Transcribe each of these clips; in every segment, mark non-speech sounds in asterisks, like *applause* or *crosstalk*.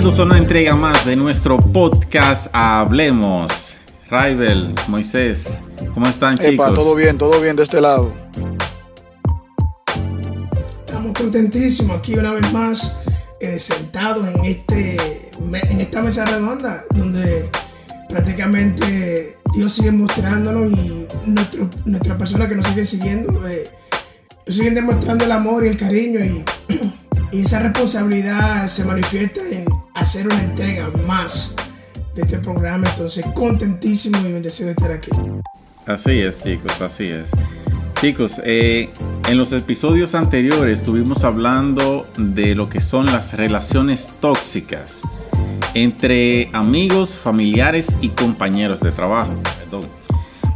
Bienvenidos a una entrega más de nuestro podcast Hablemos. Raibel, Moisés, ¿cómo están chicos? Epa, todo bien, todo bien de este lado. Estamos contentísimos aquí una vez más, eh, sentados en, este, en esta mesa redonda, donde prácticamente Dios sigue mostrándonos y nuestro, nuestras personas que nos siguen siguiendo, eh, nos siguen demostrando el amor y el cariño y, *clears throat* y esa responsabilidad se manifiesta en hacer una entrega más de este programa. Entonces, contentísimo y bendecido de estar aquí. Así es, chicos, así es. Chicos, eh, en los episodios anteriores estuvimos hablando de lo que son las relaciones tóxicas entre amigos, familiares y compañeros de trabajo.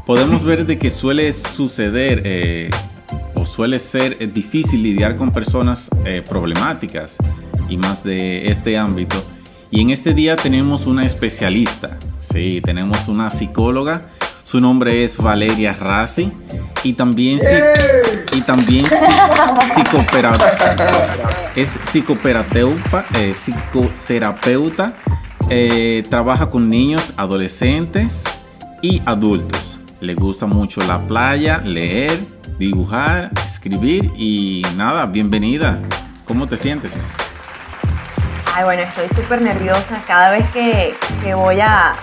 Podemos ver de que suele suceder eh, o suele ser eh, difícil lidiar con personas eh, problemáticas y más de este ámbito. Y en este día tenemos una especialista, sí, tenemos una psicóloga. Su nombre es Valeria Rassi y también, y también es psicoterapeuta, eh, psicoterapeuta eh, trabaja con niños, adolescentes y adultos. Le gusta mucho la playa, leer, dibujar, escribir y nada, bienvenida. ¿Cómo te sientes? Ay, bueno, estoy súper nerviosa cada vez que, que voy a,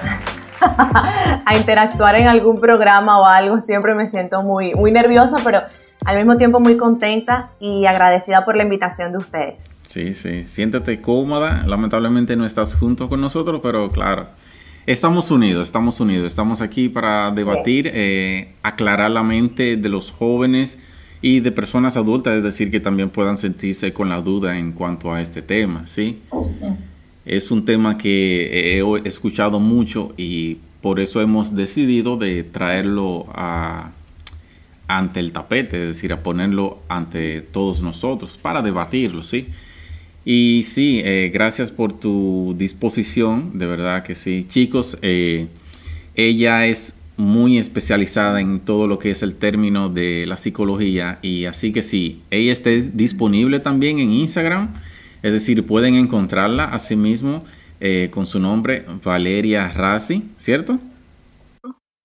*laughs* a interactuar en algún programa o algo, siempre me siento muy, muy nerviosa, pero al mismo tiempo muy contenta y agradecida por la invitación de ustedes. Sí, sí, siéntete cómoda. Lamentablemente no estás junto con nosotros, pero claro, estamos unidos, estamos unidos. Estamos aquí para debatir, eh, aclarar la mente de los jóvenes y de personas adultas, es decir, que también puedan sentirse con la duda en cuanto a este tema, ¿sí? Es un tema que he escuchado mucho y por eso hemos decidido de traerlo a, ante el tapete, es decir, a ponerlo ante todos nosotros para debatirlo, ¿sí? Y sí, eh, gracias por tu disposición, de verdad que sí. Chicos, eh, ella es muy especializada en todo lo que es el término de la psicología y así que sí, ella está disponible también en Instagram, es decir, pueden encontrarla a sí mismo eh, con su nombre Valeria Rassi, ¿cierto?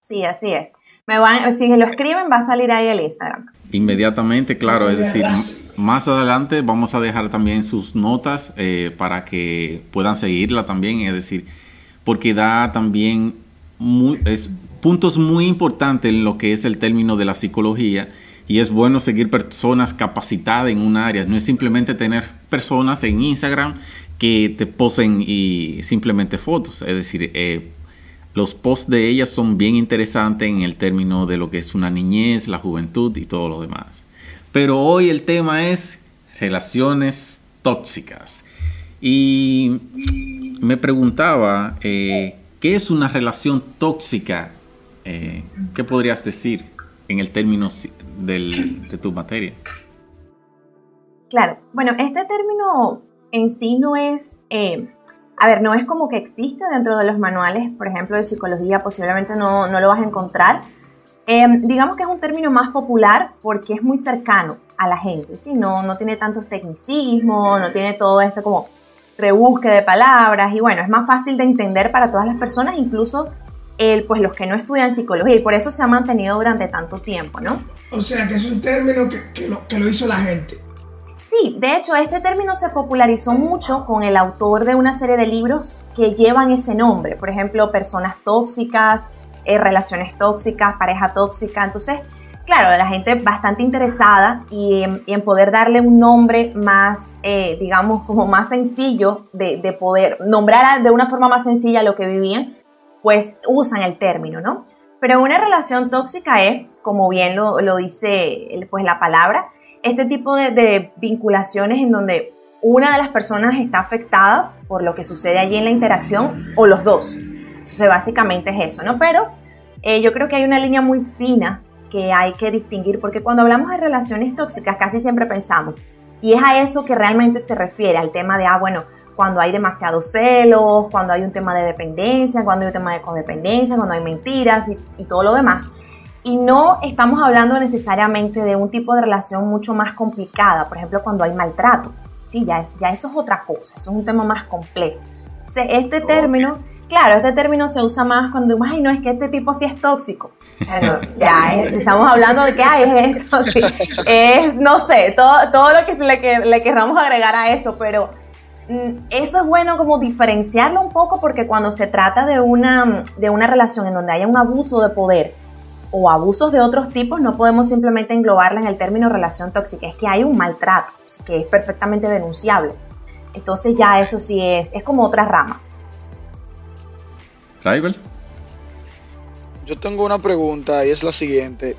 Sí, así es. Me van, si lo escriben va a salir ahí el Instagram. Inmediatamente, claro, es decir, más adelante vamos a dejar también sus notas eh, para que puedan seguirla también, es decir, porque da también muy, es puntos muy importantes en lo que es el término de la psicología y es bueno seguir personas capacitadas en un área. No es simplemente tener personas en Instagram que te posen y simplemente fotos. Es decir, eh, los posts de ellas son bien interesantes en el término de lo que es una niñez, la juventud y todo lo demás. Pero hoy el tema es relaciones tóxicas. Y me preguntaba, eh, ¿qué es una relación tóxica eh, ¿qué podrías decir en el término de tu materia? Claro, bueno, este término en sí no es, eh, a ver, no es como que existe dentro de los manuales, por ejemplo, de psicología, posiblemente no, no lo vas a encontrar. Em, digamos que es un término más popular porque es muy cercano a la gente, ¿sí? No, no tiene tantos tecnicismos, no tiene todo esto como rebusque de palabras y bueno, es más fácil de entender para todas las personas, incluso el, pues los que no estudian psicología y por eso se ha mantenido durante tanto tiempo, ¿no? O sea, que es un término que, que, lo, que lo hizo la gente. Sí, de hecho este término se popularizó mucho con el autor de una serie de libros que llevan ese nombre, por ejemplo, personas tóxicas, eh, relaciones tóxicas, pareja tóxica, entonces, claro, la gente bastante interesada y en, poder darle un nombre más, eh, digamos, como más sencillo de, de poder nombrar de una forma más sencilla lo que vivían, pues usan el término, ¿no? Pero una relación tóxica es como bien lo, dice pues, la palabra, este tipo de, de, vinculaciones en donde una de las personas está afectada por lo que sucede allí en la interacción o los dos. Entonces, básicamente es eso, ¿no? Pero eh, yo creo que hay una línea muy fina que hay que distinguir, porque cuando hablamos de relaciones tóxicas casi siempre pensamos, y es a eso que realmente se refiere, al tema de, ah, bueno, cuando hay demasiados celos, cuando hay un tema de dependencia, cuando hay un tema de codependencia, cuando hay mentiras y, y todo lo demás. Y no estamos hablando necesariamente de un tipo de relación mucho más complicada, por ejemplo, cuando hay maltrato. Sí, ya, es, ya eso es otra cosa, eso es un tema más complejo. O sea, este término Claro, este término se usa más cuando, ay, no, es que este tipo sí es tóxico. ya, estamos hablando de que, ay, es esto, sí. *laughs* Es, no sé, todo, todo lo que le, le querramos agregar a eso, pero eso es bueno como diferenciarlo un poco porque cuando se trata de una, de una relación en donde haya un abuso de poder o abusos de otros tipos, no podemos simplemente englobarla en el término relación tóxica, es que hay un maltrato, que es perfectamente denunciable. Entonces ya eso sí es, es como otra rama. Yo tengo una pregunta y es la siguiente.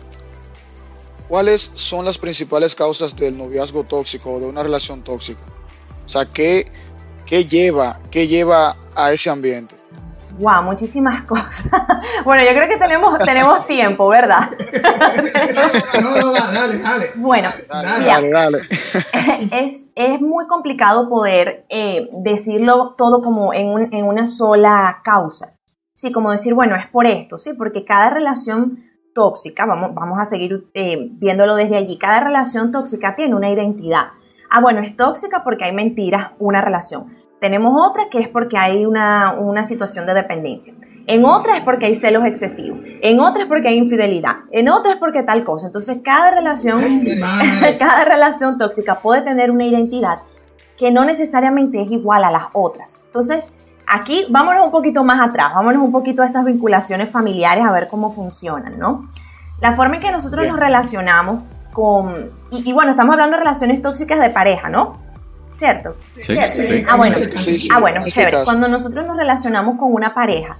¿Cuáles son las principales causas del noviazgo tóxico o de una relación tóxica? O sea, ¿qué, qué lleva, qué lleva a ese ambiente? Wow, muchísimas *laughs* cosas. bueno, yo creo que tenemos, tenemos tiempo, ¿verdad? *laughs* no, no, dale, dale. Bueno, dale, dale, *laughs* Es, es, muy complicado poder eh, decirlo todo como en, un, en una sola causa. Sí, como decir, bueno, es por esto, sí, porque cada relación tóxica, vamos, vamos a seguir eh, viéndolo desde allí, cada relación tóxica tiene una identidad. Ah, bueno, es tóxica porque hay mentiras, una relación. Tenemos otra que es porque hay una, una situación de dependencia. En otra es porque hay celos excesivos. En otra es porque hay infidelidad. En otra es porque tal cosa. Entonces, cada relación, *laughs* cada relación tóxica puede tener una identidad que no necesariamente es igual a las otras. Entonces, Aquí vámonos un poquito más atrás, vámonos un poquito a esas vinculaciones familiares a ver cómo funcionan, ¿no? La forma en que nosotros nos relacionamos con, y, bueno, estamos hablando de relaciones tóxicas de pareja, ¿no? ¿Cierto? Sí, Ah, bueno, ah, bueno chévere. Cuando nosotros nos relacionamos con una pareja,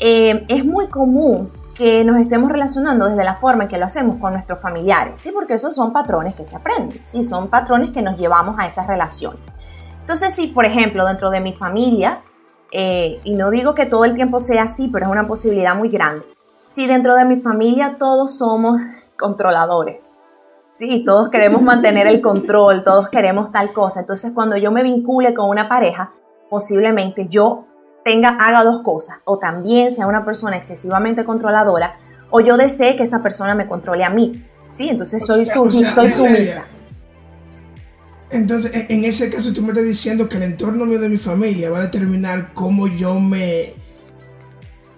eh, es muy común que nos estemos relacionando desde la forma en que lo hacemos con nuestros familiares, ¿sí? Porque esos son patrones que se aprenden, ¿sí? Son patrones que nos llevamos a esas relaciones. Entonces, si, por ejemplo, dentro de mi familia eh, y no digo que todo el tiempo sea así, pero es una posibilidad muy grande. Si dentro de mi familia todos somos controladores, sí, todos queremos mantener el control, todos queremos tal cosa, entonces cuando yo me vincule con una pareja, posiblemente yo tenga, haga dos cosas, o también sea una persona excesivamente controladora, o yo desee que esa persona me controle a mí, sí, entonces soy, soy sumisa. Entonces, en ese caso, tú me estás diciendo que el entorno mío de mi familia va a determinar cómo yo me,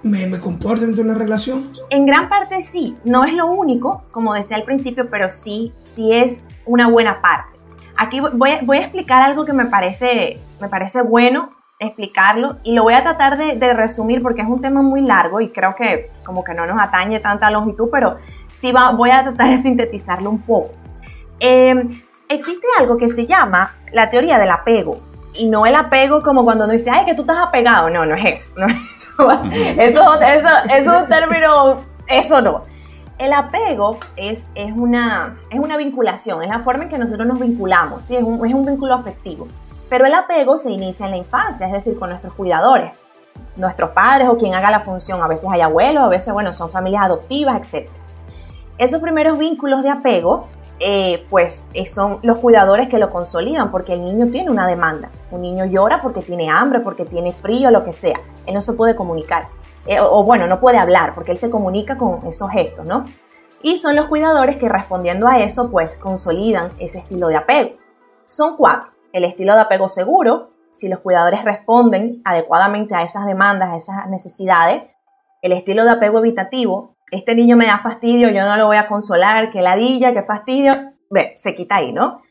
me, me dentro de una relación. En gran parte sí, no es lo único, como decía al principio, pero sí, sí es una buena parte. Aquí voy voy a explicar algo que me parece, me parece bueno explicarlo y lo voy a tratar de, de, resumir porque es un tema muy largo y creo que como que no nos atañe tanta longitud, pero sí va, voy a tratar de sintetizarlo un poco. Eh, existe algo que se llama la teoría del apego. Y no el apego como cuando uno dice, ay, que tú estás apegado. No, no es eso. No es *laughs* eso. eso, es un término, eso no. El apego es, es, una, es una vinculación, es la forma en que nosotros nos vinculamos, ¿sí? es, un, es un vínculo afectivo. Pero el apego se inicia en la infancia, es decir, con nuestros cuidadores, nuestros padres o quien haga la función. A veces hay abuelos, a veces, bueno, son familias adoptivas, etc. Esos primeros vínculos de apego eh, pues eh, son los cuidadores que lo consolidan, porque el niño tiene una demanda. Un niño llora porque tiene hambre, porque tiene frío, lo que sea. Él no se puede comunicar. Eh, o, bueno, no puede hablar, porque él se comunica con esos gestos, ¿no? Y son los cuidadores que respondiendo a eso, pues consolidan ese estilo de apego. Son cuatro. El estilo de apego seguro, si los cuidadores responden adecuadamente a esas demandas, a esas necesidades. El estilo de apego evitativo, este niño me da fastidio, yo no lo voy a consolar, que ladilla, que fastidio, ve, se quita ahí, ¿no?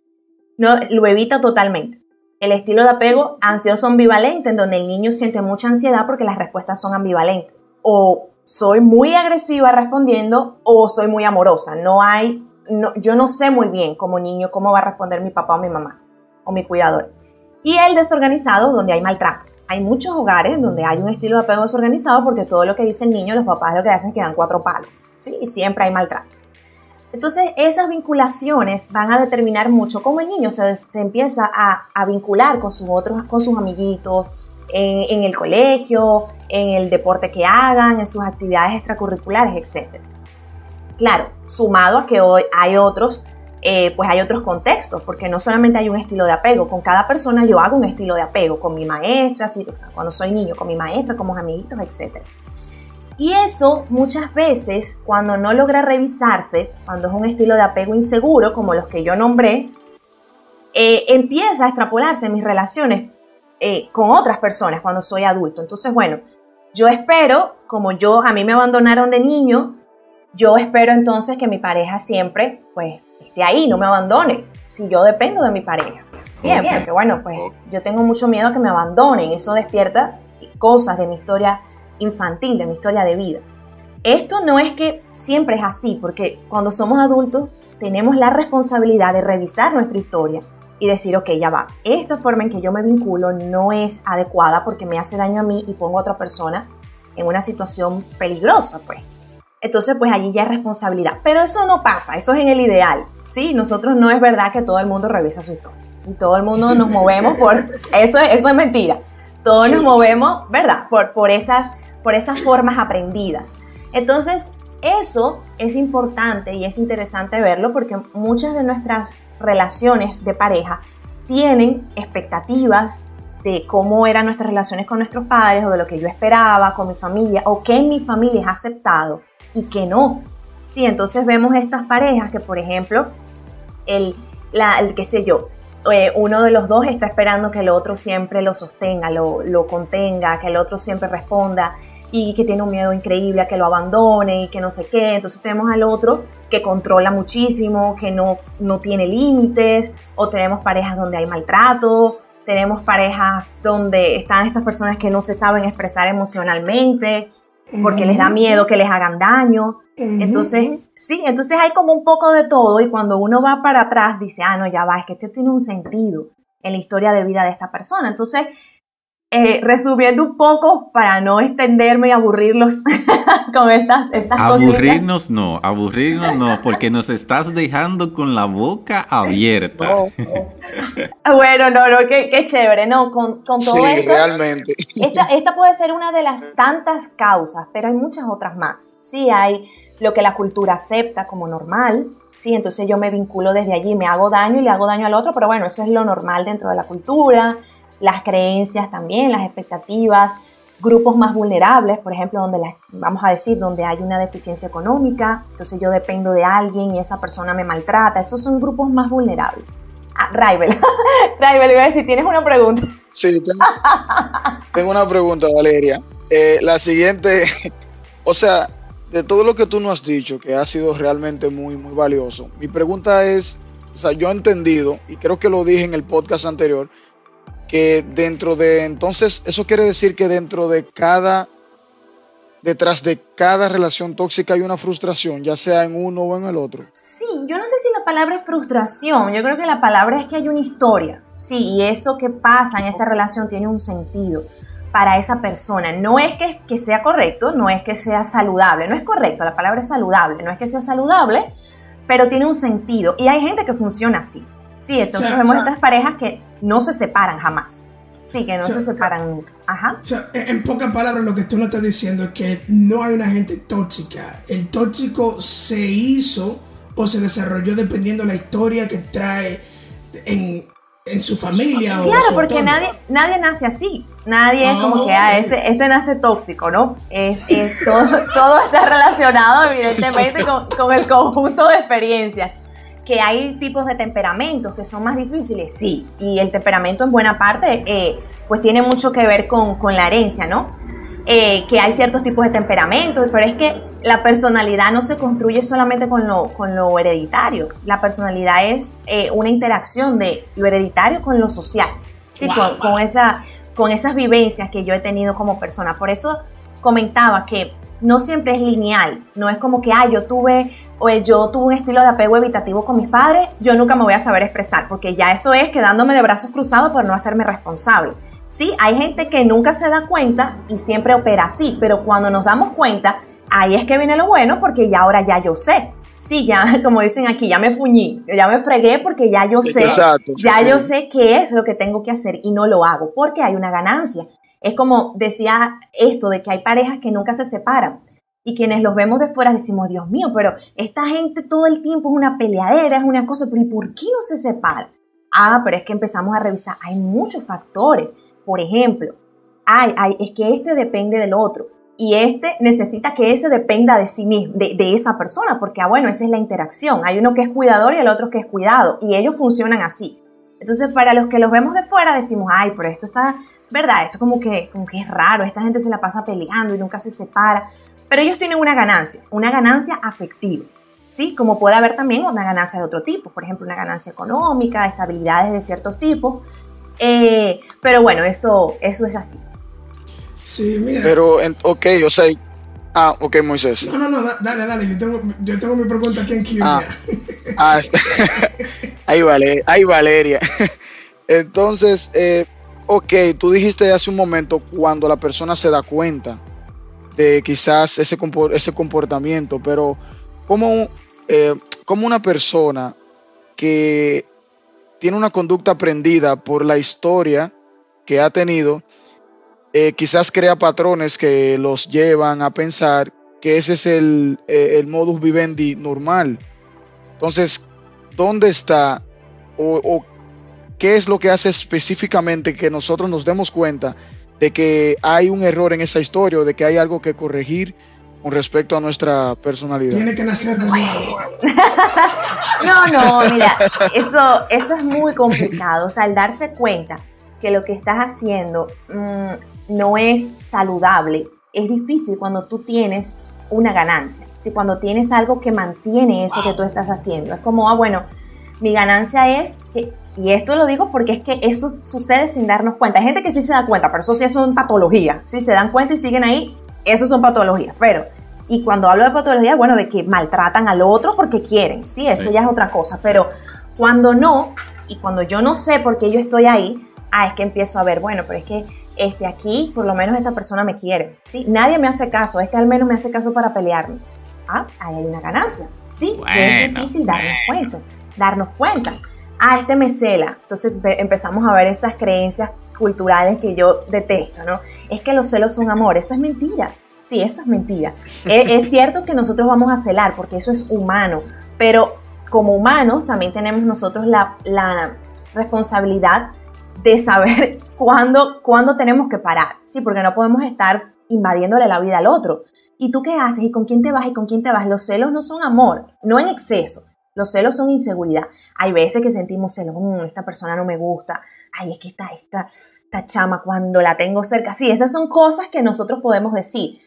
No, lo evita totalmente. El estilo de apego ansioso ambivalente, en donde el niño siente mucha ansiedad porque las respuestas son ambivalentes. O soy muy agresiva respondiendo o soy muy amorosa. No hay, no, yo no sé muy bien como niño cómo va a responder mi papá o mi mamá o mi cuidador. Y el desorganizado, donde hay maltrato hay muchos hogares donde hay un estilo de apego desorganizado porque todo lo que dice el niño, los papás lo que hacen es que dan cuatro palos. ¿sí? Y siempre hay maltrato. Entonces, esas vinculaciones van a determinar mucho cómo el niño se, se empieza a, vincular con sus otros, con sus amiguitos, en, el colegio, en el deporte que hagan, en sus actividades extracurriculares, etc. Claro, sumado a que hoy hay otros, eh, pues hay otros contextos, porque no solamente hay un estilo de apego, con cada persona yo hago un estilo de apego, con mi maestra, cuando soy niño, con mi maestra, con mis amiguitos, etc. Y eso muchas veces, cuando no logra revisarse, cuando es un estilo de apego inseguro, como los que yo nombré, eh, empieza a extrapolarse en mis relaciones eh, con otras personas cuando soy adulto. Entonces, bueno, yo espero, como yo, a mí me abandonaron de niño, yo espero entonces que mi pareja siempre, pues, esté ahí, no me abandone, si yo dependo de mi pareja. Bien, porque bueno, pues yo tengo mucho miedo a que me abandonen, eso despierta cosas de mi historia infantil, de mi historia de vida. Esto no es que siempre es así, porque cuando somos adultos tenemos la responsabilidad de revisar nuestra historia y decir, ok, ya va, esta forma en que yo me vinculo no es adecuada porque me hace daño a mí y pongo a otra persona en una situación peligrosa, pues. Entonces, pues allí ya es responsabilidad. Pero eso no pasa, eso es en el ideal, ¿sí? Nosotros no es verdad que todo el mundo revisa su historia. Si todo el mundo nos movemos por... *laughs* Eso, eso es mentira. Todos nos movemos, ¿verdad? Por, por esas por esas formas aprendidas. Entonces, eso es importante y es interesante verlo porque muchas de nuestras relaciones de pareja tienen expectativas de cómo eran nuestras relaciones con nuestros padres o de lo que yo esperaba con mi familia o que en mi familia es aceptado y que no. Sí, entonces vemos estas parejas que, por ejemplo, el, la, el qué sé yo, eh, uno de los dos está esperando que el otro siempre lo sostenga, lo, lo contenga, que el otro siempre responda y que tiene un miedo increíble a que lo abandone y que no sé qué. Entonces tenemos al otro que controla muchísimo, que no, no tiene límites, o tenemos parejas donde hay maltrato, tenemos parejas donde están estas personas que no se saben expresar emocionalmente porque les da miedo que les hagan daño. Entonces, sí, entonces hay como un poco de todo y cuando uno va para atrás dice, ah, no, ya va, es que esto tiene un sentido en la historia de vida de esta persona. Entonces, eh, resumiendo un poco para no extenderme y aburrirlos *laughs* con estas, estas Aburrirnos no, aburrirnos no, porque nos estás dejando con la boca abierta. bueno, no, no, qué, chévere, ¿no? Con, con todo sí, realmente. Esta, esta puede ser una de las tantas causas, pero hay muchas otras más. Sí, hay lo que la cultura acepta como normal, sí, entonces yo me vinculo desde allí, me hago daño y le hago daño al otro, pero bueno, eso es lo normal dentro de la cultura las creencias también, las expectativas, grupos más vulnerables, por ejemplo, donde vamos a decir, donde hay una deficiencia económica, entonces yo dependo de alguien y esa persona me maltrata, esos son grupos más vulnerables. Ah, Raibel, *laughs* Raibel, voy a decir, ¿tienes una pregunta? Sí, tengo, una pregunta, Valeria. Eh, la siguiente, *laughs* o sea, de todo lo que tú nos has dicho, que ha sido realmente muy, muy valioso, mi pregunta es, o sea, yo he entendido, y creo que lo dije en el podcast anterior, que dentro de, entonces, eso quiere decir que dentro de cada, detrás de cada relación tóxica hay una frustración, ya sea en uno o en el otro. Sí, yo no sé si la palabra es frustración, yo creo que la palabra es que hay una historia, sí, y eso que pasa en esa relación tiene un sentido para esa persona. No es que, que sea correcto, no es que sea saludable, no es correcto, la palabra es saludable, no es que sea saludable, pero tiene un sentido. Y hay gente que funciona así. Sí, entonces vemos estas parejas que no se separan jamás. Sí, que no se separan nunca. Ajá. O sea, en pocas palabras, lo que tú nos estás diciendo es que no hay una gente tóxica. El tóxico se hizo o se desarrolló dependiendo de la historia que trae en, su familia. Claro, porque nadie, nadie nace así. Nadie es como que, ah, este, este nace tóxico, ¿no? Es, todo, *laughs* todo está relacionado, evidentemente, *laughs* con, con el conjunto de experiencias que hay tipos de temperamentos que son más difíciles, sí, y el temperamento en buena parte eh, pues tiene mucho que ver con, la herencia, ¿no? Eh, que hay ciertos tipos de temperamentos, pero es que la personalidad no se construye solamente con lo, con lo hereditario, la personalidad es eh, una interacción de lo hereditario con lo social, sí, con, esa, con esas vivencias que yo he tenido como persona. Por eso comentaba que no siempre es lineal, no es como que, ah, yo tuve o yo tuve un estilo de apego evitativo con mis padres, yo nunca me voy a saber expresar, porque ya eso es quedándome de brazos cruzados por no hacerme responsable. Sí, hay gente que nunca se da cuenta y siempre opera así, pero cuando nos damos cuenta, ahí es que viene lo bueno, porque ya ahora ya yo sé. sí, ya, *laughs* como dicen aquí, ya me fuñí, ya me fregué porque ya yo sé, ya yo sé qué es lo que tengo que hacer y no lo hago porque hay una ganancia. Es como decía esto de que hay parejas que nunca se separan y quienes los vemos de fuera decimos, Dios mío, pero esta gente todo el tiempo es una peleadera, es una cosa, pero ¿y por qué no se separa? Ah, pero es que empezamos a revisar, hay muchos factores. Por ejemplo, ay, ay, es que este depende del otro y este necesita que ese dependa de sí mismo, de, esa persona, porque, ah, bueno, esa es la interacción. Hay uno que es cuidador y el otro que es cuidado, y ellos funcionan así. Entonces, para los que los vemos de fuera, decimos, ay, pero esto está, ¿verdad? Esto como que, como que es raro, esta gente se la pasa peleando y nunca se separa. Pero ellos tienen una ganancia, una ganancia afectiva, ¿sí? Como puede haber también una ganancia de otro tipo, por ejemplo, una ganancia económica, estabilidades de ciertos tipos. Eh, pero bueno, eso, eso es así. Sí, mira. Pero, ok, o sea. Ah, ok, Moisés. No, no, no, dale, dale. Yo tengo, yo tengo mi pregunta aquí en Q. Ah, *laughs* ah está. *laughs* ahí, vale, ahí Valeria. *laughs* Entonces, eh, ok, tú dijiste hace un momento cuando la persona se da cuenta quizás ese, ese comportamiento, pero ¿cómo, eh, ¿cómo una persona que tiene una conducta aprendida por la historia que ha tenido, eh, quizás crea patrones que los llevan a pensar que ese es el, eh, modus vivendi normal. Entonces, ¿dónde está o, qué es lo que hace específicamente que nosotros nos demos cuenta de que hay un error en esa historia o de que hay algo que corregir con respecto a nuestra personalidad? Tiene que nacer *laughs* no, no, mira, eso, eso es muy complicado. O sea, al darse cuenta que lo que estás haciendo mm, no es saludable. Es difícil cuando tú tienes una ganancia, si cuando tienes algo que mantiene eso que tú estás haciendo. Es como, ah, bueno, mi ganancia es que, y esto lo digo porque es que eso sucede sin darnos cuenta. Hay gente que sí se da cuenta, pero eso sí son patologías. Si se dan cuenta y siguen ahí, eso son patologías. Pero, y cuando hablo de patología, bueno, de que maltratan al otro porque quieren, sí, eso ya es otra cosa. Pero cuando no, y cuando yo no sé por qué yo estoy ahí, ah, es que empiezo a ver, bueno, pero es que este, aquí por lo menos esta persona me quiere, ¿sí? Nadie me hace caso, este al menos me hace caso para pelearme. Ah, ahí hay una ganancia, ¿sí? es difícil darnos cuenta, darnos cuenta. Ah, este me cela. Entonces empezamos a ver esas creencias culturales que yo detesto, ¿no? Es que los celos son amor, eso es mentira. Sí, eso es mentira. *laughs* es, cierto que nosotros vamos a celar porque eso es humano, pero como humanos también tenemos nosotros la, la responsabilidad de saber *laughs* cuándo, cuándo tenemos que parar, ¿sí? Porque no podemos estar invadiéndole la vida al otro. ¿Y tú qué haces? ¿Y con quién te vas? ¿Y con quién te vas? Los celos no son amor, no en exceso. Los celos son inseguridad. Hay veces que sentimos celos, mm, esta persona no me gusta, ay, es que esta, esta, esta chama cuando la tengo cerca. Sí, esas son cosas que nosotros podemos decir,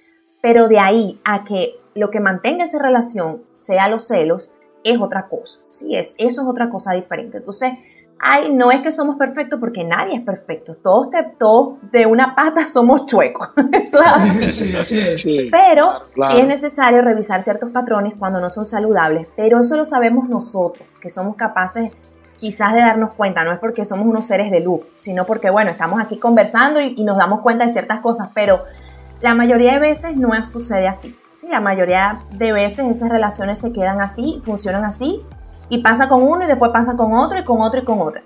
pero de ahí a que lo que mantenga esa relación sea los celos, es otra cosa. Sí, es, eso es otra cosa diferente. Entonces, ay, no es que somos perfectos porque nadie es perfecto. Todos, todos de una pata *laughs* somos chuecos. Eso es así. Pero sí es necesario revisar ciertos patrones cuando no son saludables. Pero eso lo sabemos nosotros, que somos capaces quizás de darnos cuenta. No es porque somos unos seres de luz, sino porque, bueno, estamos aquí conversando y, y nos damos cuenta de ciertas cosas. Pero la mayoría de veces no sucede así. Sí, la mayoría de veces esas relaciones se quedan así, funcionan así y pasa con uno y después pasa con otro y con otro y con otro.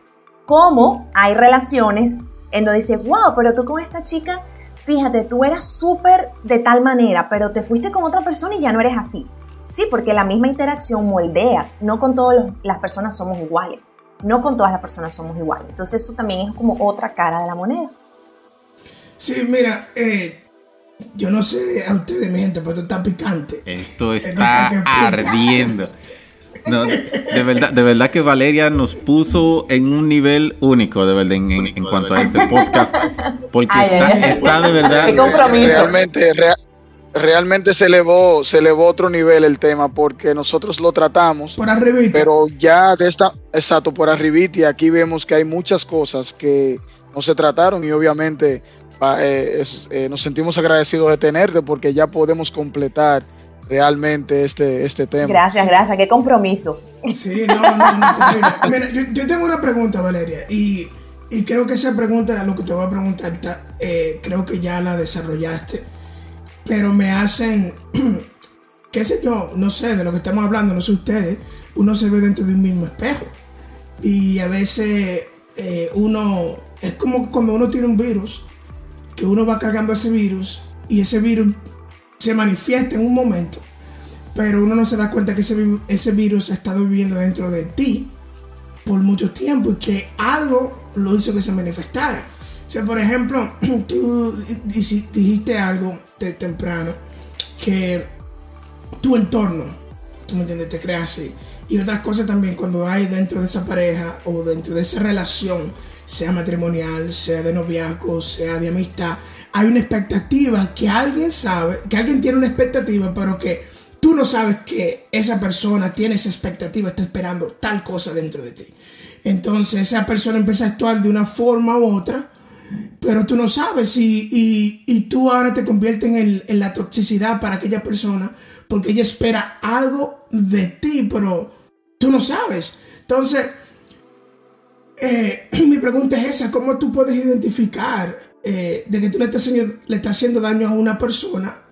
Como hay relaciones en donde dices, wow, pero tú con esta chica, fíjate, tú eras súper de tal manera, pero te fuiste con otra persona y ya no eres así. Sí, porque la misma interacción moldea. No con todas las personas somos iguales. No con todas las personas somos iguales. Entonces esto también es como otra cara de la moneda. Sí, mira, eh, yo no sé a ustedes, mi gente, pero esto está picante. Esto está ardiendo. No, de verdad, de verdad que Valeria nos puso en un nivel único, de verdad, en, cuanto a este podcast. Porque está, de verdad. Realmente, realmente se elevó, se elevó otro nivel el tema, porque nosotros lo tratamos. Por arribita. Pero ya de esta, exacto, por arribita, y aquí vemos que hay muchas cosas que no se trataron, y obviamente eh, eh, nos sentimos agradecidos de tenerte, porque ya podemos completar realmente este, este tema. Gracias, gracias, qué compromiso. Sí, no, no, no, Mira, yo, tengo una pregunta, Valeria, y, creo que esa pregunta, lo que te voy a preguntar, eh, creo que ya la desarrollaste, pero me hacen, *clears throat* qué sé yo, no sé de lo que estamos hablando, no sé ustedes, uno se ve dentro de un mismo espejo. Y a veces eh, uno, es como cuando uno tiene un virus, que uno va cargando ese virus y ese virus se manifiesta en un momento, pero uno no se da cuenta que ese, virus ha estado viviendo dentro de ti por mucho tiempo y que algo lo hizo que se manifestara. O sea, por ejemplo, *clears throat* tú dijiste algo temprano que tu entorno, tú me entiendes, te crea así. Y otras cosas también cuando hay dentro de esa pareja o dentro de esa relación, sea matrimonial, sea de noviazgo, sea de amistad, hay una expectativa que alguien sabe, que alguien tiene una expectativa, pero que tú no sabes que esa persona tiene esa expectativa, está esperando tal cosa dentro de ti. Entonces esa persona empieza a actuar de una forma u otra, pero tú no sabes y, y, tú ahora te conviertes en, la toxicidad para aquella persona porque ella espera algo de ti, pero tú no sabes. Entonces, eh, *clears throat* mi pregunta es esa, ¿cómo tú puedes identificar eh, de que tú le estás, haciendo, le estás haciendo daño a una persona,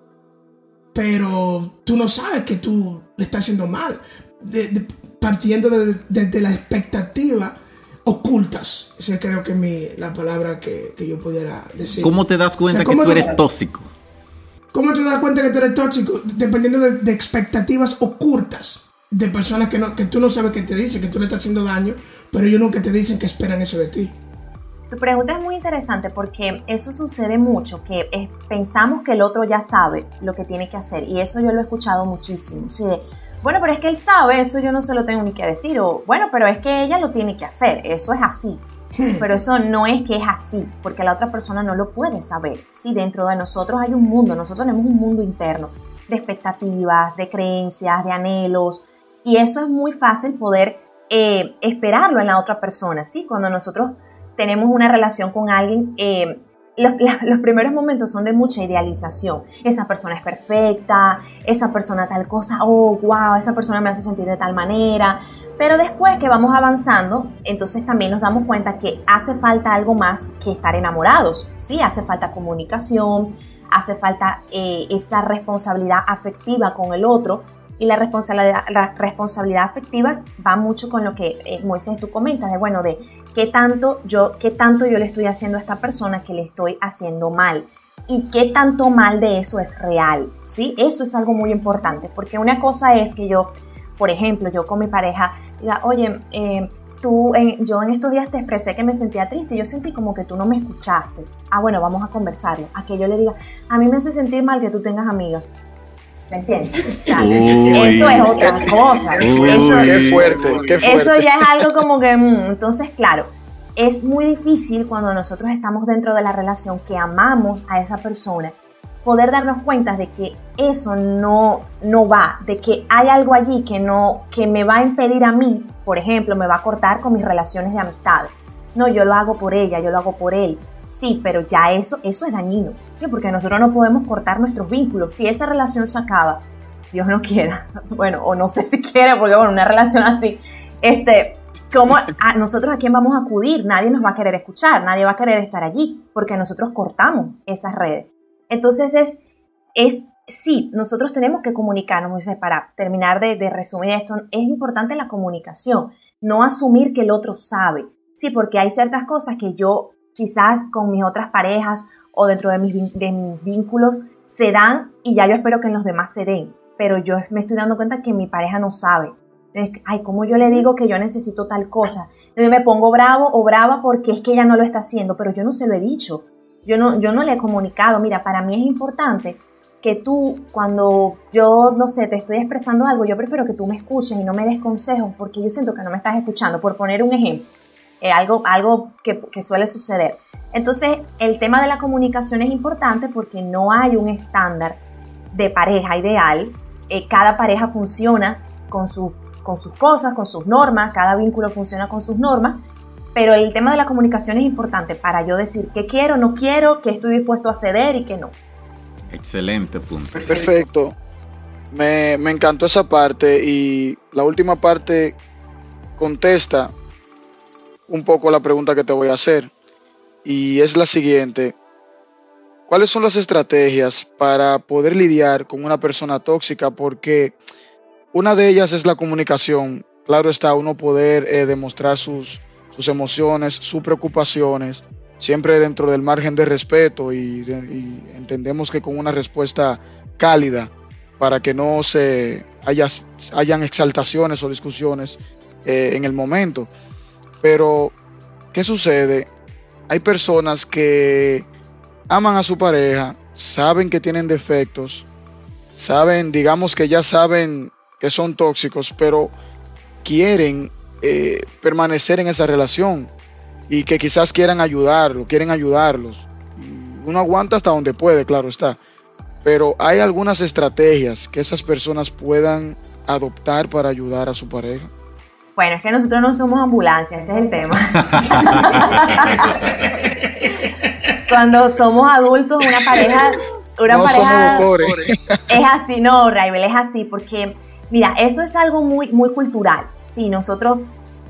pero tú no sabes que tú le estás haciendo mal? partiendo desde de, la expectativa ocultas. Esa creo que es mi, la palabra que, yo pudiera decir. ¿Cómo te das cuenta que tú eres tóxico? ¿Cómo te das cuenta que tú eres tóxico? Dependiendo de, expectativas ocultas de personas que, no, que tú no sabes que te dicen que tú le estás haciendo daño, pero ellos nunca te dicen que esperan eso de ti. Tu pregunta es muy interesante porque eso sucede mucho, que pensamos que el otro ya sabe lo que tiene que hacer y eso yo lo he escuchado muchísimo. ¿sí? bueno, pero es que él sabe, eso yo no se lo tengo ni que decir, o bueno, pero es que ella lo tiene que hacer, eso es así. *laughs* pero eso no es que es así, porque la otra persona no lo puede saber. Si dentro de nosotros hay un mundo, nosotros tenemos un mundo interno de expectativas, de creencias, de anhelos, y eso es muy fácil poder eh, esperarlo en la otra persona, ¿sí? Cuando nosotros tenemos una relación con alguien, eh, los, los, primeros momentos son de mucha idealización. Esa persona es perfecta, esa persona tal cosa, oh, wow, esa persona me hace sentir de tal manera. Pero después que vamos avanzando, entonces también nos damos cuenta que hace falta algo más que estar enamorados. Sí, hace falta comunicación, hace falta eh, esa responsabilidad afectiva con el otro. Y la responsabilidad, la responsabilidad afectiva va mucho con lo que eh, Moisés tú comentas, de bueno, de qué tanto yo, qué tanto yo le estoy haciendo a esta persona que le estoy haciendo mal y qué tanto mal de eso es real, ¿sí? Eso es algo muy importante, porque una cosa es que yo, por ejemplo, yo con mi pareja diga, oye, eh, tú, yo en estos días te expresé que me sentía triste, yo sentí como que tú no me escuchaste. Ah, bueno, vamos a conversarlo. A que yo le diga, a mí me hace sentir mal que tú tengas amigas. ¿Me entiendes? eso es otra cosa. eso, qué fuerte, qué fuerte. Eso ya es algo como que, mm, entonces, claro, es muy difícil cuando nosotros estamos dentro de la relación que amamos a esa persona poder darnos cuenta de que eso no, no va, de que hay algo allí que, no, que me va a impedir a mí, por ejemplo, me va a cortar con mis relaciones de amistad. No, yo lo hago por ella, yo lo hago por él. Sí, pero ya eso, eso es dañino, ¿sí? Porque nosotros no podemos cortar nuestros vínculos. Si esa relación se acaba, Dios no quiera, *laughs* bueno, o no sé si quiere, porque bueno, una relación así, este, ¿cómo a nosotros a quién vamos a acudir? Nadie nos va a querer escuchar, nadie va a querer estar allí, porque nosotros cortamos esas redes. Entonces es, es sí, nosotros tenemos que comunicarnos, para terminar de, de, resumir esto, es importante la comunicación, no asumir que el otro sabe, sí, porque hay ciertas cosas que yo quizás con mis otras parejas o dentro de mis, vínculos se dan y ya yo espero que en los demás se den, pero yo me estoy dando cuenta que mi pareja no sabe. Ay, ¿cómo yo le digo que yo necesito tal cosa? Entonces me pongo bravo o brava porque es que ella no lo está haciendo, pero yo no se lo he dicho. Yo no, yo no le he comunicado. Mira, para mí es importante que tú, cuando yo, no sé, te estoy expresando algo, yo prefiero que tú me escuches y no me des consejos porque yo siento que no me estás escuchando. Por poner un ejemplo, eh, algo, algo que, suele suceder. Entonces, el tema de la comunicación es importante porque no hay un estándar de pareja ideal. Eh, cada pareja funciona con, con sus cosas, con sus normas, cada vínculo funciona con sus normas, pero el tema de la comunicación es importante para yo decir qué quiero, no quiero, qué estoy dispuesto a ceder y qué no. Excelente punto. Perfecto. Me, me encantó esa parte y la última parte contesta un poco la pregunta que te voy a hacer. Y es la siguiente. ¿cuáles son las estrategias para poder lidiar con una persona tóxica? Porque una de ellas es la comunicación. Claro está, uno poder eh, demostrar sus, sus emociones, sus preocupaciones, siempre dentro del margen de respeto y, entendemos que con una respuesta cálida para que no se haya, hayan exaltaciones o discusiones eh, en el momento. Pero, ¿qué sucede? Hay personas que aman a su pareja, saben que tienen defectos, saben, digamos que ya saben que son tóxicos, pero quieren eh, permanecer en esa relación y que quizás quieran ayudarlo, quieren ayudarlos. Uno aguanta hasta donde puede, claro está. Pero hay algunas estrategias que esas personas puedan adoptar para ayudar a su pareja. Bueno, es que nosotros no somos ambulancia, ese es el tema. *laughs* Cuando somos adultos, una pareja, una no pareja somos es así, no, Raibel, es así, porque mira, eso es algo muy, muy cultural. Sí, nosotros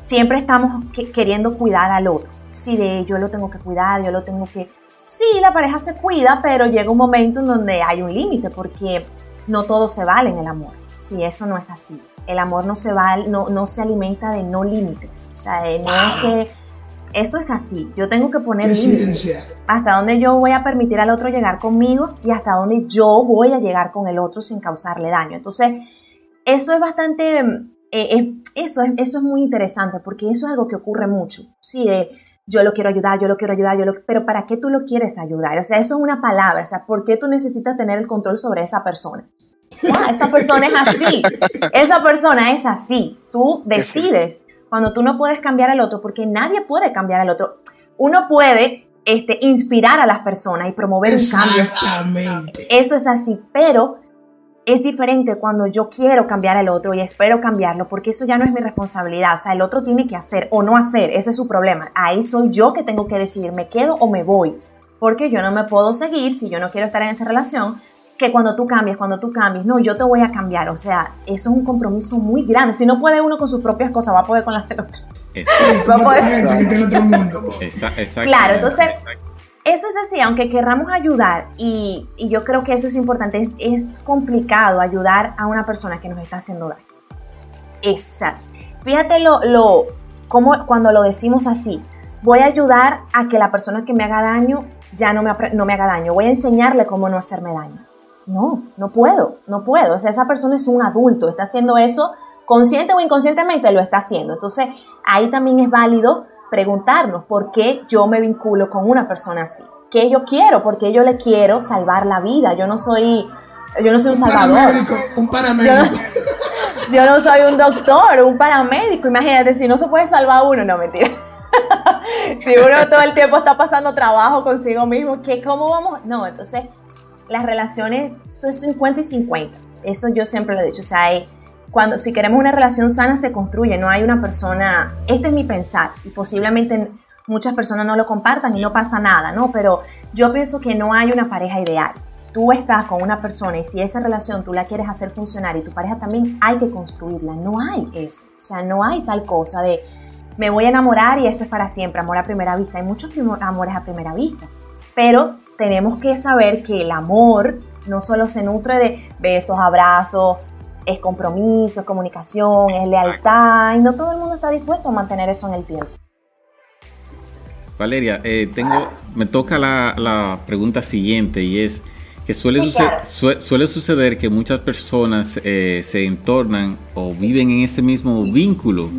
siempre estamos queriendo cuidar al otro. Sí, de yo lo tengo que cuidar, yo lo tengo que... Sí, la pareja se cuida, pero llega un momento en donde hay un límite, porque no todo se vale en el amor. Sí, eso no es así. El amor no se, va, no, no se alimenta de no límites. O sea, de no es que... Eso es así. Yo tengo que poner límites. Hasta dónde yo voy a permitir al otro llegar conmigo y hasta dónde yo voy a llegar con el otro sin causarle daño. Entonces, eso es bastante eh, eso, es, eso es muy interesante porque eso es algo que ocurre mucho. Sí, de yo lo quiero ayudar, yo lo quiero ayudar, yo lo, pero ¿para qué tú lo quieres ayudar? O sea, eso es una palabra, o sea, ¿por qué tú necesitas tener el control sobre esa persona? Ah, esa persona es así, esa persona es así, tú decides cuando tú no puedes cambiar al otro, porque nadie puede cambiar al otro. Uno puede este, inspirar a las personas y promover un cambio. Exactamente. Eso es así, pero es diferente cuando yo quiero cambiar al otro y espero cambiarlo, porque eso ya no es mi responsabilidad. O sea, el otro tiene que hacer o no hacer, ese es su problema. Ahí soy yo que tengo que decidir, me quedo o me voy, porque yo no me puedo seguir si yo no quiero estar en esa relación. Que cuando tú cambies, cuando tú cambies, no, yo te voy a cambiar. O sea, eso es un compromiso muy grande. Si no puede uno con sus propias cosas, va a poder con las de otro. Va a poder. Claro, entonces eso es así, aunque querramos ayudar, y, yo creo que eso es importante, es, complicado ayudar a una persona que nos está haciendo daño. Es, o sea, fíjate lo, lo, como cuando lo decimos así, voy a ayudar a que la persona que me haga daño ya no me, no me haga daño, voy a enseñarle cómo no hacerme daño. No, no puedo, no puedo. O sea, esa persona es un adulto, está haciendo eso consciente o inconscientemente lo está haciendo. Entonces, ahí también es válido preguntarnos por qué yo me vinculo con una persona así. ¿Qué yo quiero? Porque yo le quiero salvar la vida. Yo no soy, yo no soy un, salvador. un paramédico. *laughs* Yo no, soy un doctor, un paramédico. Imagínate, si no se puede salvar uno, no mentira. *laughs* si uno todo el tiempo está pasando trabajo consigo mismo, ¿qué, ¿cómo vamos? No, entonces las relaciones son 50 y 50. Eso yo siempre lo he dicho. O sea, hay, cuando si queremos una relación sana se construye, no hay una persona, este es mi pensar y posiblemente muchas personas no lo compartan y no pasa nada, ¿no? Pero yo pienso que no hay una pareja ideal. Tú estás con una persona y si esa relación tú la quieres hacer funcionar y tu pareja también hay que construirla, no hay eso, o sea, no hay tal cosa de me voy a enamorar y esto es para siempre, amor a primera vista. Hay muchos amores a primera vista, pero tenemos que saber que el amor no solo se nutre de besos, abrazos, es compromiso, es comunicación, es lealtad, y no todo el mundo está dispuesto a mantener eso en el tiempo. Valeria, eh, tengo, me toca la, pregunta siguiente y es que suele, suele suceder que muchas personas eh, se entornan o viven en ese mismo vínculo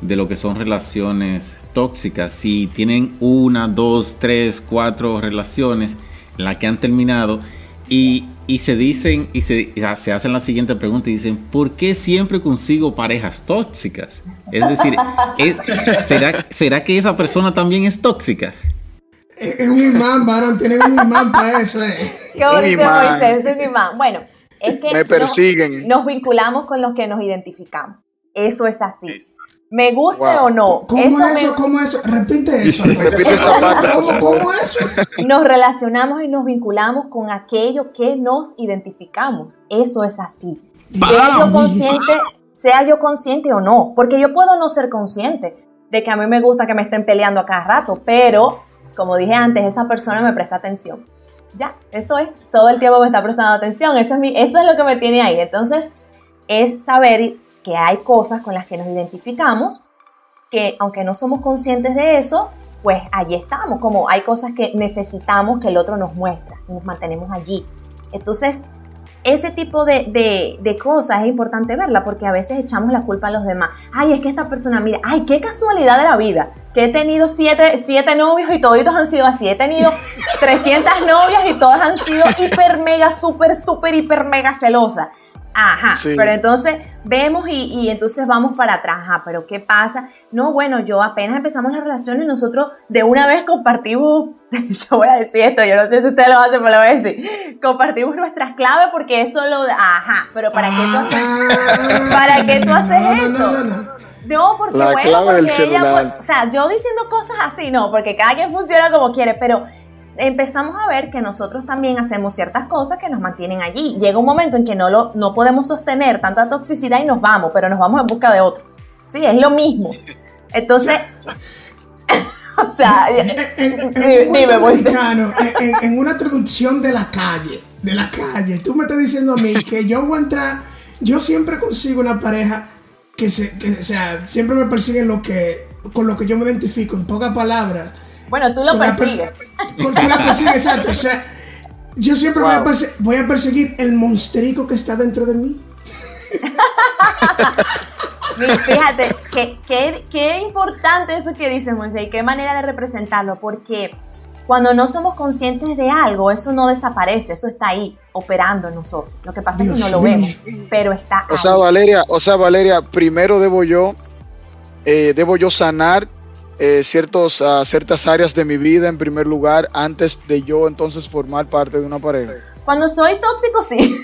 de lo que son relaciones tóxicas. Si tienen una, dos, tres, cuatro relaciones en las que han terminado y, se dicen, y se, se, hacen la siguiente pregunta y dicen, ¿por qué siempre consigo parejas tóxicas? Es decir, ¿será, ¿será que esa persona también es tóxica? Es un imán, varón, tienen un imán para eso. Eh. ¿Qué dice Moisés? Es un imán. Bueno, es que Me persiguen. Nos, vinculamos con los que nos identificamos. Eso es así me guste o no. ¿Cómo eso? ¿Cómo eso? Repite eso. *laughs* Repite esa parte, ¿Cómo, ¿Cómo eso? Nos relacionamos y nos vinculamos con aquello que nos identificamos. Eso es así. Sea yo consciente, sea yo consciente o no, porque yo puedo no ser consciente de que a mí me gusta que me estén peleando a cada rato, pero como dije antes, esa persona me presta atención. Ya, eso es. Todo el tiempo me está prestando atención. Eso es, mi, eso es lo que me tiene ahí. Entonces, es saber que hay cosas con las que nos identificamos, que aunque no somos conscientes de eso, pues allí estamos. Como hay cosas que necesitamos que el otro nos muestra y nos mantenemos allí. Entonces, ese tipo de, de, cosas es importante verla porque a veces echamos la culpa a los demás. Ay, es que esta persona, mira, ay, qué casualidad de la vida, que he tenido siete, siete novios y todos han sido así. He tenido 300 novias y todas han sido hiper, mega, súper, súper, hiper, mega celosas. Ajá, pero entonces vemos y, entonces vamos para atrás. Ajá, pero ¿qué pasa? No, bueno, yo apenas empezamos la relación y nosotros de una vez compartimos, *laughs* yo voy a decir esto, yo no sé si ustedes lo hacen, pero lo voy a decir, compartimos nuestras claves porque eso lo, ajá, pero ¿para qué tú haces, ah. ¿para qué tú haces eso? No, porque la bueno, porque ella, o sea, yo diciendo cosas así, no, porque cada quien funciona como quiere, pero empezamos a ver que nosotros también hacemos ciertas cosas que nos mantienen allí. Llega un momento en que no, lo, no podemos sostener tanta toxicidad y nos vamos, pero nos vamos en busca de otro. Sí, es lo mismo. Entonces, *laughs* o sea, en, dime, pues. en, una traducción de la calle, de la calle, tú me estás diciendo a mí que yo voy a entrar, yo siempre consigo una pareja que, se, que o sea, siempre me persiguen lo que, con lo que yo me identifico, en pocas palabras bueno, tú lo persigues. Tú la persigues, exacto. O sea, yo siempre voy, a perseguir el monstrico que está dentro de mí. Fíjate, qué, qué, importante eso que dices, Moisés, y qué manera de representarlo, porque cuando no somos conscientes de algo, eso no desaparece, eso está ahí, operando en nosotros. Lo que pasa es que no lo vemos, pero está O sea, Valeria, o sea, Valeria, primero debo yo, eh, debo yo sanar eh, ciertos, uh, ciertas áreas de mi vida en primer lugar antes de yo entonces formar parte de una pareja? Cuando soy tóxico, sí.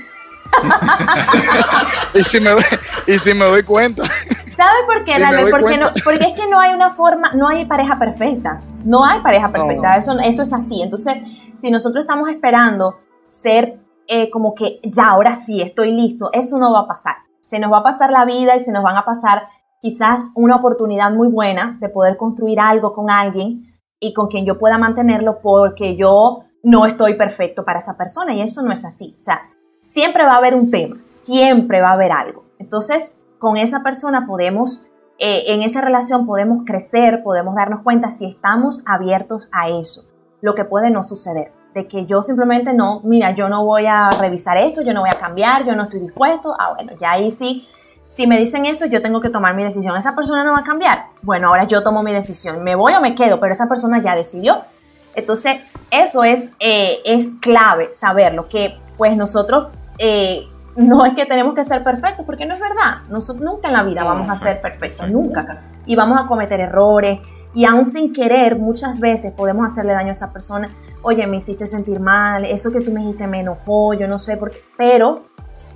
*laughs* y, si me doy, y si me doy cuenta. ¿Sabe por qué, Porque, no, porque es que no hay una forma, no hay pareja perfecta. No hay pareja perfecta, Eso, eso es así. Entonces, si nosotros estamos esperando ser eh, como que ya, ahora sí, estoy listo, eso no va a pasar. Se nos va a pasar la vida y se nos van a pasar quizás una oportunidad muy buena de poder construir algo con alguien y con quien yo pueda mantenerlo porque yo no estoy perfecto para esa persona y eso no es así. O sea, siempre va a haber un tema, siempre va a haber algo. Entonces, con esa persona podemos, eh, en esa relación podemos crecer, podemos darnos cuenta si estamos abiertos a eso, lo que puede no suceder. De que yo simplemente no, mira, yo no voy a revisar esto, yo no voy a cambiar, yo no estoy dispuesto. Ah, bueno, ya ahí sí si me dicen eso, yo tengo que tomar mi decisión. Esa persona no va a cambiar. Bueno, ahora yo tomo mi decisión. Me voy o me quedo, pero esa persona ya decidió. Entonces, eso es, eh, es clave saberlo, que pues nosotros eh, no es que tenemos que ser perfectos, porque no es verdad. Nosotros nunca en la vida vamos a ser perfectos, nunca. Y vamos a cometer errores. Y aún sin querer, muchas veces podemos hacerle daño a esa persona. Oye, me hiciste sentir mal, eso que tú me dijiste me enojó, yo no sé por qué. Pero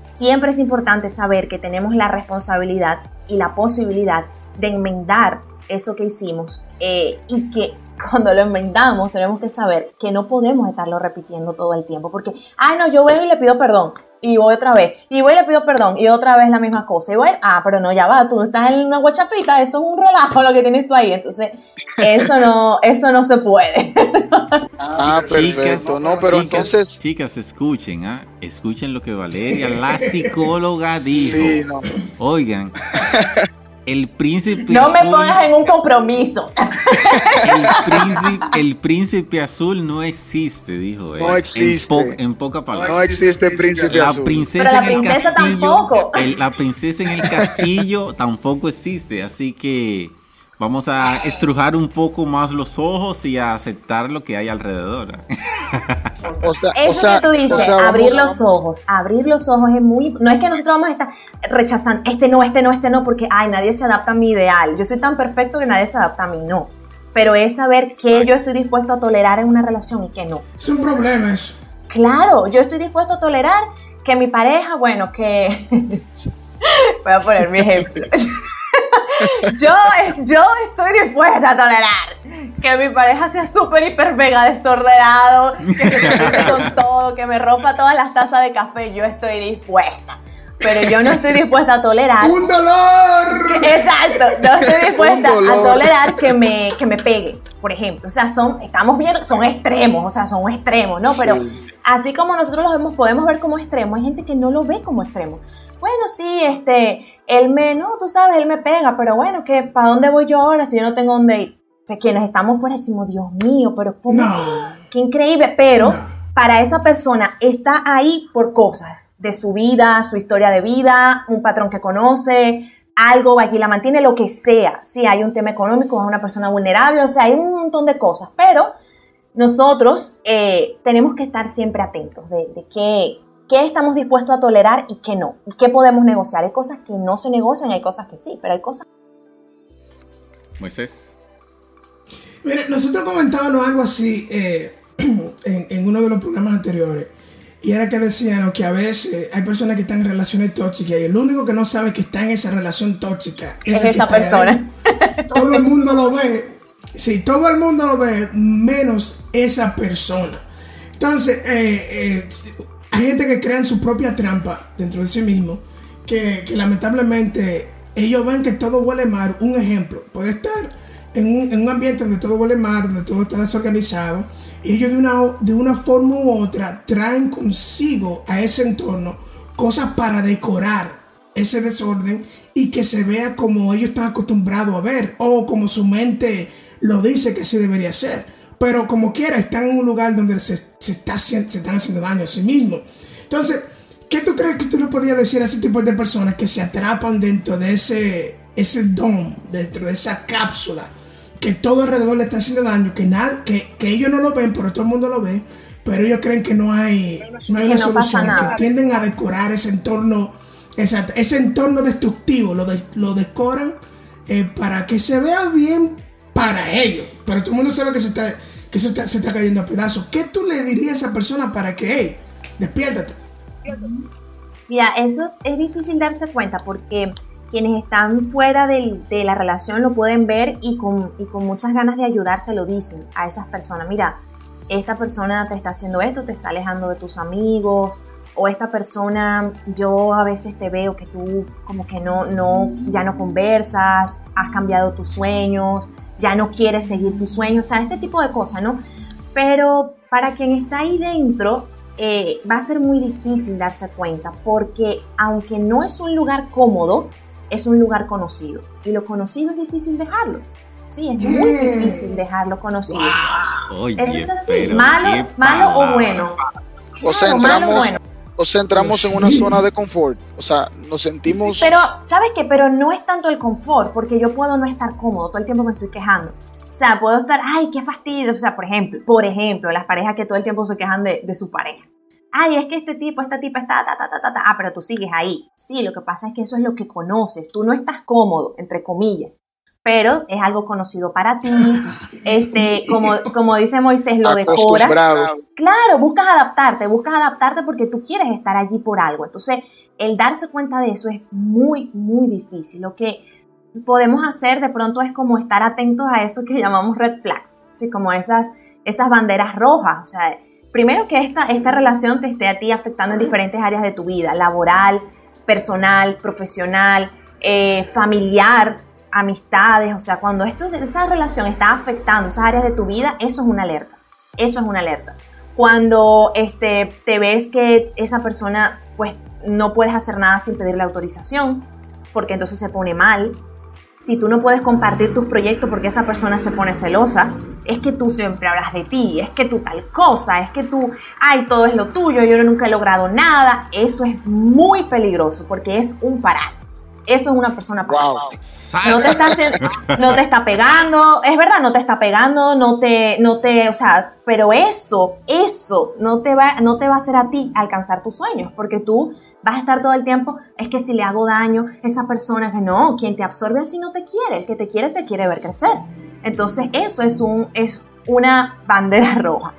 Siempre es importante saber que tenemos la responsabilidad y la posibilidad de enmendar eso que hicimos eh, y que cuando lo enmendamos tenemos que saber que no podemos estarlo repitiendo todo el tiempo porque, ay no, yo voy y le pido perdón y voy otra vez, y voy y le pido perdón, y otra vez la misma cosa, y voy, ah, pero no, ya va, tú estás en una guachafita, eso es un relajo lo que tienes tú ahí, entonces, eso no, eso no se puede. *laughs* ah, perfecto, no, pero entonces... Chicas, escuchen, ¿ah? escuchen lo que Valeria, la *laughs* psicóloga, dijo. Sí, no. Oigan, *laughs* el príncipe No me pongas en un compromiso. El príncipe, azul no existe, dijo él. No existe. En, poca palabra. No existe el príncipe azul. Princesa Pero la princesa tampoco. la princesa en el castillo tampoco existe. Así que Vamos a estrujar un poco más los ojos y a aceptar lo que hay alrededor. *laughs* Eso que tú dices, abrir los ojos, abrir los ojos es muy... No es que nosotros vamos a estar rechazando, este no, este no, este no, porque, ay, nadie se adapta a mi ideal. Yo soy tan perfecto que nadie se adapta a mí, no. Pero es saber qué yo estoy dispuesto a tolerar en una relación y qué no. Son problemas. Claro, yo estoy dispuesto a tolerar que mi pareja, bueno, que... *laughs* Voy a poner mi ejemplo. *laughs* yo, yo estoy dispuesta a tolerar que mi pareja sea súper, hiper, mega desordenado, que se con todo, que me rompa todas las tazas de café. Yo estoy dispuesta. Pero yo no estoy dispuesta a tolerar. ¡Un dolor! exacto, no estoy *laughs* dispuesta a tolerar que me, que me pegue por ejemplo. O sea, son, estamos viendo, son extremos, o sea, son extremos, ¿no? Pero así como nosotros los vemos, podemos ver como extremo, hay gente que no lo ve como extremo. Bueno, sí, este, él me, no, tú sabes, él me pega, pero bueno, ¿qué, ¿para dónde voy yo ahora si yo no tengo dónde ir? O sea, quienes estamos fuera decimos, Dios mío, pero ¿cómo? Qué increíble, pero para esa persona está ahí por cosas de su vida, su historia de vida, un patrón que conoce, algo allí la mantiene, lo que sea. Si hay un tema económico, es una persona vulnerable, o sea, hay un montón de cosas, pero nosotros eh, tenemos que estar siempre atentos de, qué, qué, estamos dispuestos a tolerar y qué no, y qué podemos negociar. Hay cosas que no se negocian, hay cosas que sí, pero hay cosas... Moisés. Mire, nosotros comentábamos algo así eh, *clears throat* en, en uno de los programas anteriores y era que decían que a veces hay personas que están en relaciones tóxicas y el único que no sabe que está en esa relación tóxica es, esa persona. *laughs* Todo el mundo lo ve. Sí, todo el mundo lo ve, menos esa persona. Entonces, eh, eh, hay gente que crea su propia trampa dentro de sí mismo, que, lamentablemente ellos ven que todo huele mal. Un ejemplo, puede estar en un, en un ambiente donde todo huele mal, donde todo está desorganizado ellos de una, de una forma u otra traen consigo a ese entorno cosas para decorar ese desorden y que se vea como ellos están acostumbrados a ver o como su mente lo dice que así debería ser. Pero como quiera, están en un lugar donde se, está, se están haciendo daño a sí mismos. Entonces, ¿qué tú crees que tú le podías decir a ese tipo de personas que se atrapan dentro de ese, ese dom, dentro de esa cápsula? que todo alrededor le está haciendo daño, que, nada, que, que ellos no lo ven, pero todo el mundo lo ve, pero ellos creen que no hay, no hay una solución, que tienden a decorar ese entorno, ese entorno destructivo, lo, lo decoran eh, para que se vea bien para ellos, pero todo el mundo sabe que se está, que se se está cayendo a pedazos. ¿Qué tú le dirías a esa persona para que, hey, despiértate? Mira, eso es difícil darse cuenta porque quienes están fuera de, la relación lo pueden ver y con, con muchas ganas de ayudar se lo dicen a esas personas. Mira, esta persona te está haciendo esto, te está alejando de tus amigos, o esta persona, yo a veces te veo que tú como que no, no, ya no conversas, has cambiado tus sueños, ya no quieres seguir tus sueños, o sea, este tipo de cosas, ¿no? Pero para quien está ahí dentro, eh, va a ser muy difícil darse cuenta, porque aunque no es un lugar cómodo, es un lugar conocido y lo conocido es difícil dejarlo. Sí, es muy difícil dejarlo conocido. es así, malo, malo o bueno. O sea, entramos, o sea, entramos en una zona de confort. O sea, nos sentimos. Pero, ¿sabes qué? Pero no es tanto el confort, porque yo puedo no estar cómodo, todo el tiempo me estoy quejando. O sea, puedo estar, ay, qué fastidio. O sea, por ejemplo, por ejemplo, las parejas que todo el tiempo se quejan de, de su pareja ay, es que este tipo, esta tipa está, ta, ta, ta, ta, ta, ah, pero tú sigues ahí. Sí, lo que pasa es que eso es lo que conoces, tú no estás cómodo, entre comillas, pero es algo conocido para ti, *laughs* este, como, como dice Moisés, lo decoras. Claro, buscas adaptarte, buscas adaptarte porque tú quieres estar allí por algo. Entonces, el darse cuenta de eso es muy, muy difícil. Lo que podemos hacer de pronto es como estar atentos a eso que llamamos red flags, así como esas, esas banderas rojas, o sea, primero que esta, esta relación te esté a ti afectando en diferentes áreas de tu vida, laboral, personal, profesional, eh, familiar, amistades, o sea, cuando esto, esa relación está afectando esas áreas de tu vida, eso es una alerta, eso es una alerta. Cuando este, te ves que esa persona, pues no puedes hacer nada sin pedirle autorización, porque entonces se pone mal, si tú no puedes compartir tus proyectos porque esa persona se pone celosa, es que tú siempre hablas de ti, es que tú tal cosa, es que tú, ay, todo es lo tuyo, yo nunca he logrado nada. Eso es muy peligroso porque es un parásito. Eso es una persona. No te está *laughs* no te está pegando, es verdad, no te está pegando, no te, no te, o sea, pero eso, eso no te va, no te va a hacer a ti alcanzar tus sueños, porque tú vas a estar todo el tiempo, es que si le hago daño, esa persona que no, quien te absorbe así no te quiere, el que te quiere te quiere ver crecer. Entonces eso es, un, es una bandera *laughs* roja.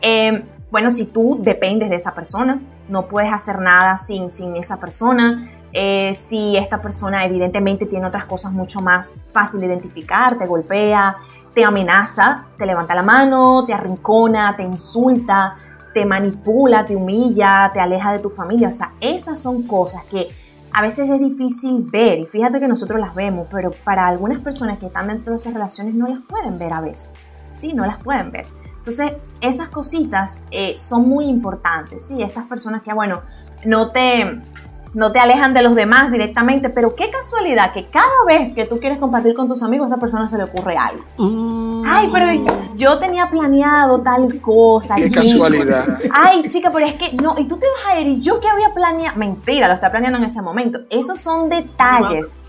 Em, bueno, si tú dependes de esa persona, no puedes hacer nada sin, sin esa persona. Eh, si esta persona evidentemente tiene otras cosas mucho más fácil de identificar, te golpea, te amenaza, te levanta la mano, te arrincona, te insulta, te manipula, te humilla, te aleja de tu familia. O sea, esas son cosas que a veces es difícil ver y fíjate que nosotros las vemos, pero para algunas personas que están dentro de esas relaciones no las pueden ver a veces. Sí, no las pueden ver. Entonces, esas cositas eh, son muy importantes, ¿sí? Estas personas que, bueno, no te, no te alejan de los demás directamente, pero qué casualidad que cada vez que tú quieres compartir con tus amigos, a esa persona se le ocurre algo. Uh. Ay, pero yo, tenía planeado tal cosa. Qué casualidad. Ay, chica, pero es que no, y tú te vas a ir y yo que había planeado, mentira, lo está planeando en ese momento. Esos son detalles.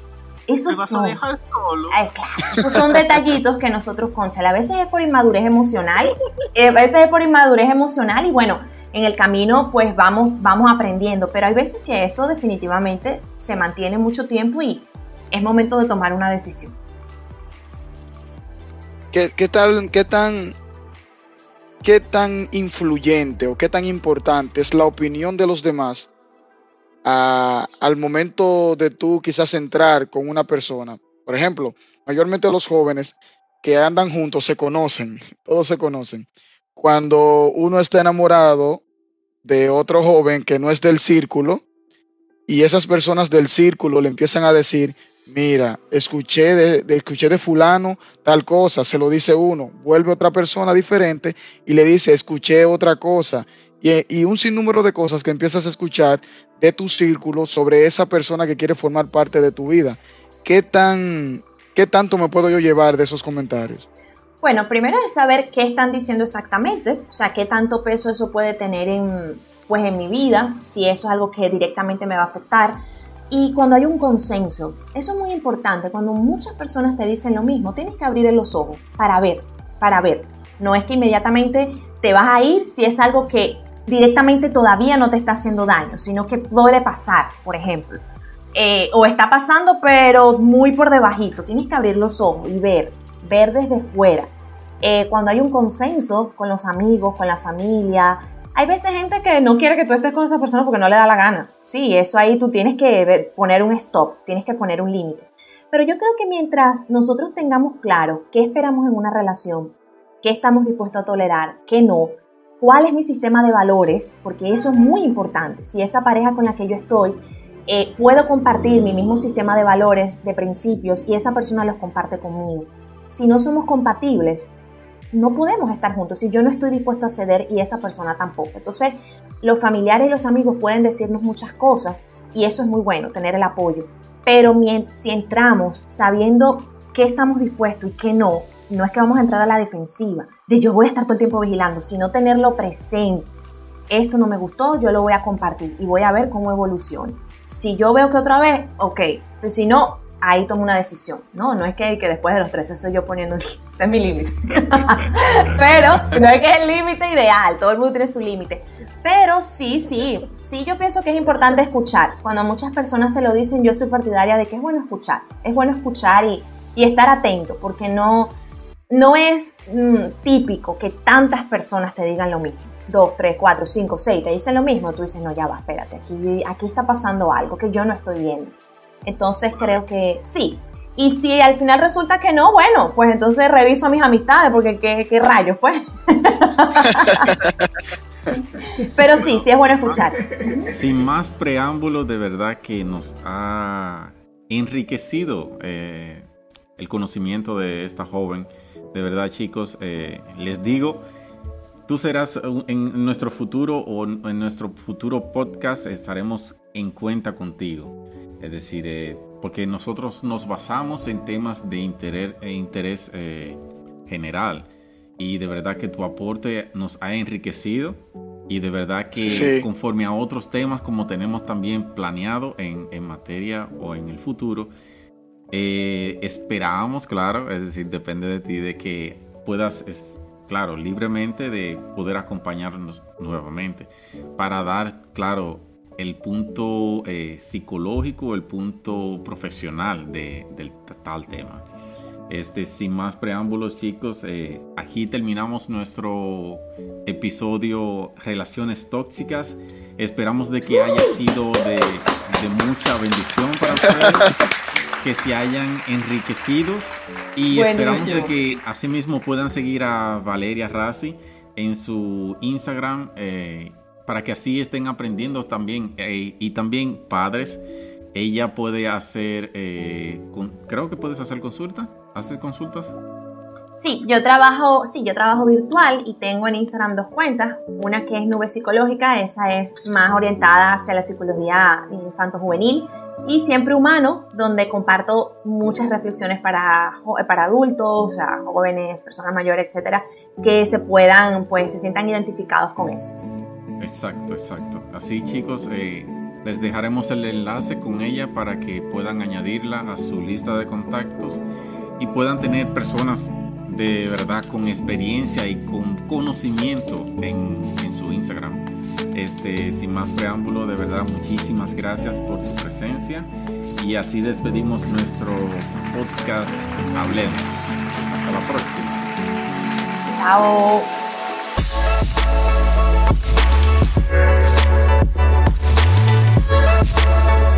Esos son, Ay, claro, esos son detallitos que nosotros, concha, a veces es por inmadurez emocional, eh, a veces es por inmadurez emocional y bueno, en el camino pues vamos, vamos aprendiendo, pero hay veces que eso definitivamente se mantiene mucho tiempo y es momento de tomar una decisión. ¿Qué, tal, qué tan, qué tan influyente o qué tan importante es la opinión de los demás al momento de tú quizás entrar con una persona? Por ejemplo, mayormente los jóvenes que andan juntos se conocen, todos se conocen. Cuando uno está enamorado de otro joven que no es del círculo y esas personas del círculo le empiezan a decir, mira, escuché de, escuché de fulano tal cosa, se lo dice uno, vuelve otra persona diferente y le dice, escuché otra cosa. Y, y, un sinnúmero de cosas que empiezas a escuchar de tu círculo sobre esa persona que quiere formar parte de tu vida. ¿Qué, tan, ¿Qué tanto me puedo yo llevar de esos comentarios? Bueno, primero es saber qué están diciendo exactamente, o sea, qué tanto peso eso puede tener en, pues, en mi vida, si eso es algo que directamente me va a afectar. Y cuando hay un consenso, eso es muy importante, cuando muchas personas te dicen lo mismo, tienes que abrir los ojos para ver, para ver. No es que inmediatamente te vas a ir si es algo que directamente todavía no te está haciendo daño, sino que puede pasar, por ejemplo. Eh, o está pasando pero muy por debajito. Tienes que abrir los ojos y ver, ver desde fuera. Eh, cuando hay un consenso con los amigos, con la familia. Hay veces gente que no quiere que tú estés con esa persona porque no le da la gana. Sí, eso ahí tú tienes que poner un stop, tienes que poner un límite. Pero yo creo que mientras nosotros tengamos claro qué esperamos en una relación, qué estamos dispuestos a tolerar, qué no, cuál es mi sistema de valores, porque eso es muy importante. Si esa pareja con la que yo estoy eh, puedo compartir mi mismo sistema de valores, de principios, y esa persona los comparte conmigo. Si no somos compatibles, no podemos estar juntos si yo no estoy dispuesto a ceder y esa persona tampoco. Entonces, los familiares y los amigos pueden decirnos muchas cosas y eso es muy bueno, tener el apoyo. Pero si entramos sabiendo qué estamos dispuestos y qué no, no es que vamos a entrar a la defensiva, de yo voy a estar todo el tiempo vigilando, sino tenerlo presente. Esto no me gustó, yo lo voy a compartir y voy a ver cómo evoluciona. Si yo veo que otra vez, ok, pero si no, ahí tomo una decisión. No, no es que, que después de los 13 estoy yo poniendo, *laughs* ese es mi límite. *laughs* Pero no es que es el límite ideal, todo el mundo tiene su límite. Pero sí, sí, sí yo pienso que es importante escuchar. Cuando muchas personas te lo dicen, yo soy partidaria de que es bueno escuchar. Es bueno escuchar y, y estar atento, porque no, no es mm, típico que tantas personas te digan lo mismo. Dos, tres, cuatro, cinco, seis, te dicen lo mismo. Tú dices, no, ya va, espérate, aquí, aquí está pasando algo que yo no estoy viendo. Entonces creo que sí. Y si al final resulta que no, bueno, pues entonces reviso a mis amistades, porque qué, rayos, pues. *laughs* Pero sí, sí es bueno escuchar. Sin más preámbulos, de verdad que nos ha enriquecido eh, el conocimiento de esta joven. De verdad, chicos, eh, les digo, tú serás en nuestro futuro o en nuestro futuro podcast, estaremos en cuenta contigo. Es decir, eh, porque nosotros nos basamos en temas de interés, e interés eh, general. Y de verdad que tu aporte nos ha enriquecido. Y de verdad que conforme a otros temas como tenemos también planeado en, materia o en el futuro, eh, esperamos, claro, es decir, depende de ti, de que puedas, claro, libremente de poder acompañarnos nuevamente. Para dar, claro, el punto eh, psicológico, el punto profesional de, del tal tema. Este, sin más preámbulos, chicos, eh, aquí terminamos nuestro episodio Relaciones Tóxicas. Esperamos de que haya sido de, mucha bendición para ustedes, *laughs* que se hayan enriquecido y esperamos de que asimismo puedan seguir a Valeria Rassi en su Instagram. Eh, para que así estén aprendiendo también. Eh, y también padres, ella puede hacer, eh, creo que puedes hacer consulta. ¿Haces consultas? Sí, yo trabajo, sí, yo trabajo virtual y tengo en Instagram dos cuentas. Una que es Nube Psicológica, esa es más orientada hacia la psicología infanto-juvenil y Siempre Humano, donde comparto muchas reflexiones para, para adultos, jóvenes, personas mayores, etcétera, que se puedan, pues, se sientan identificados con eso. Exacto, exacto. Así, chicos, eh, les dejaremos el enlace con ella para que puedan añadirla a su lista de contactos y puedan tener personas de verdad con experiencia y con conocimiento en, en, su Instagram. Este, sin más preámbulo, de verdad muchísimas gracias por tu presencia y así despedimos nuestro podcast Hablemos. Hasta la próxima. Chao. Thank you.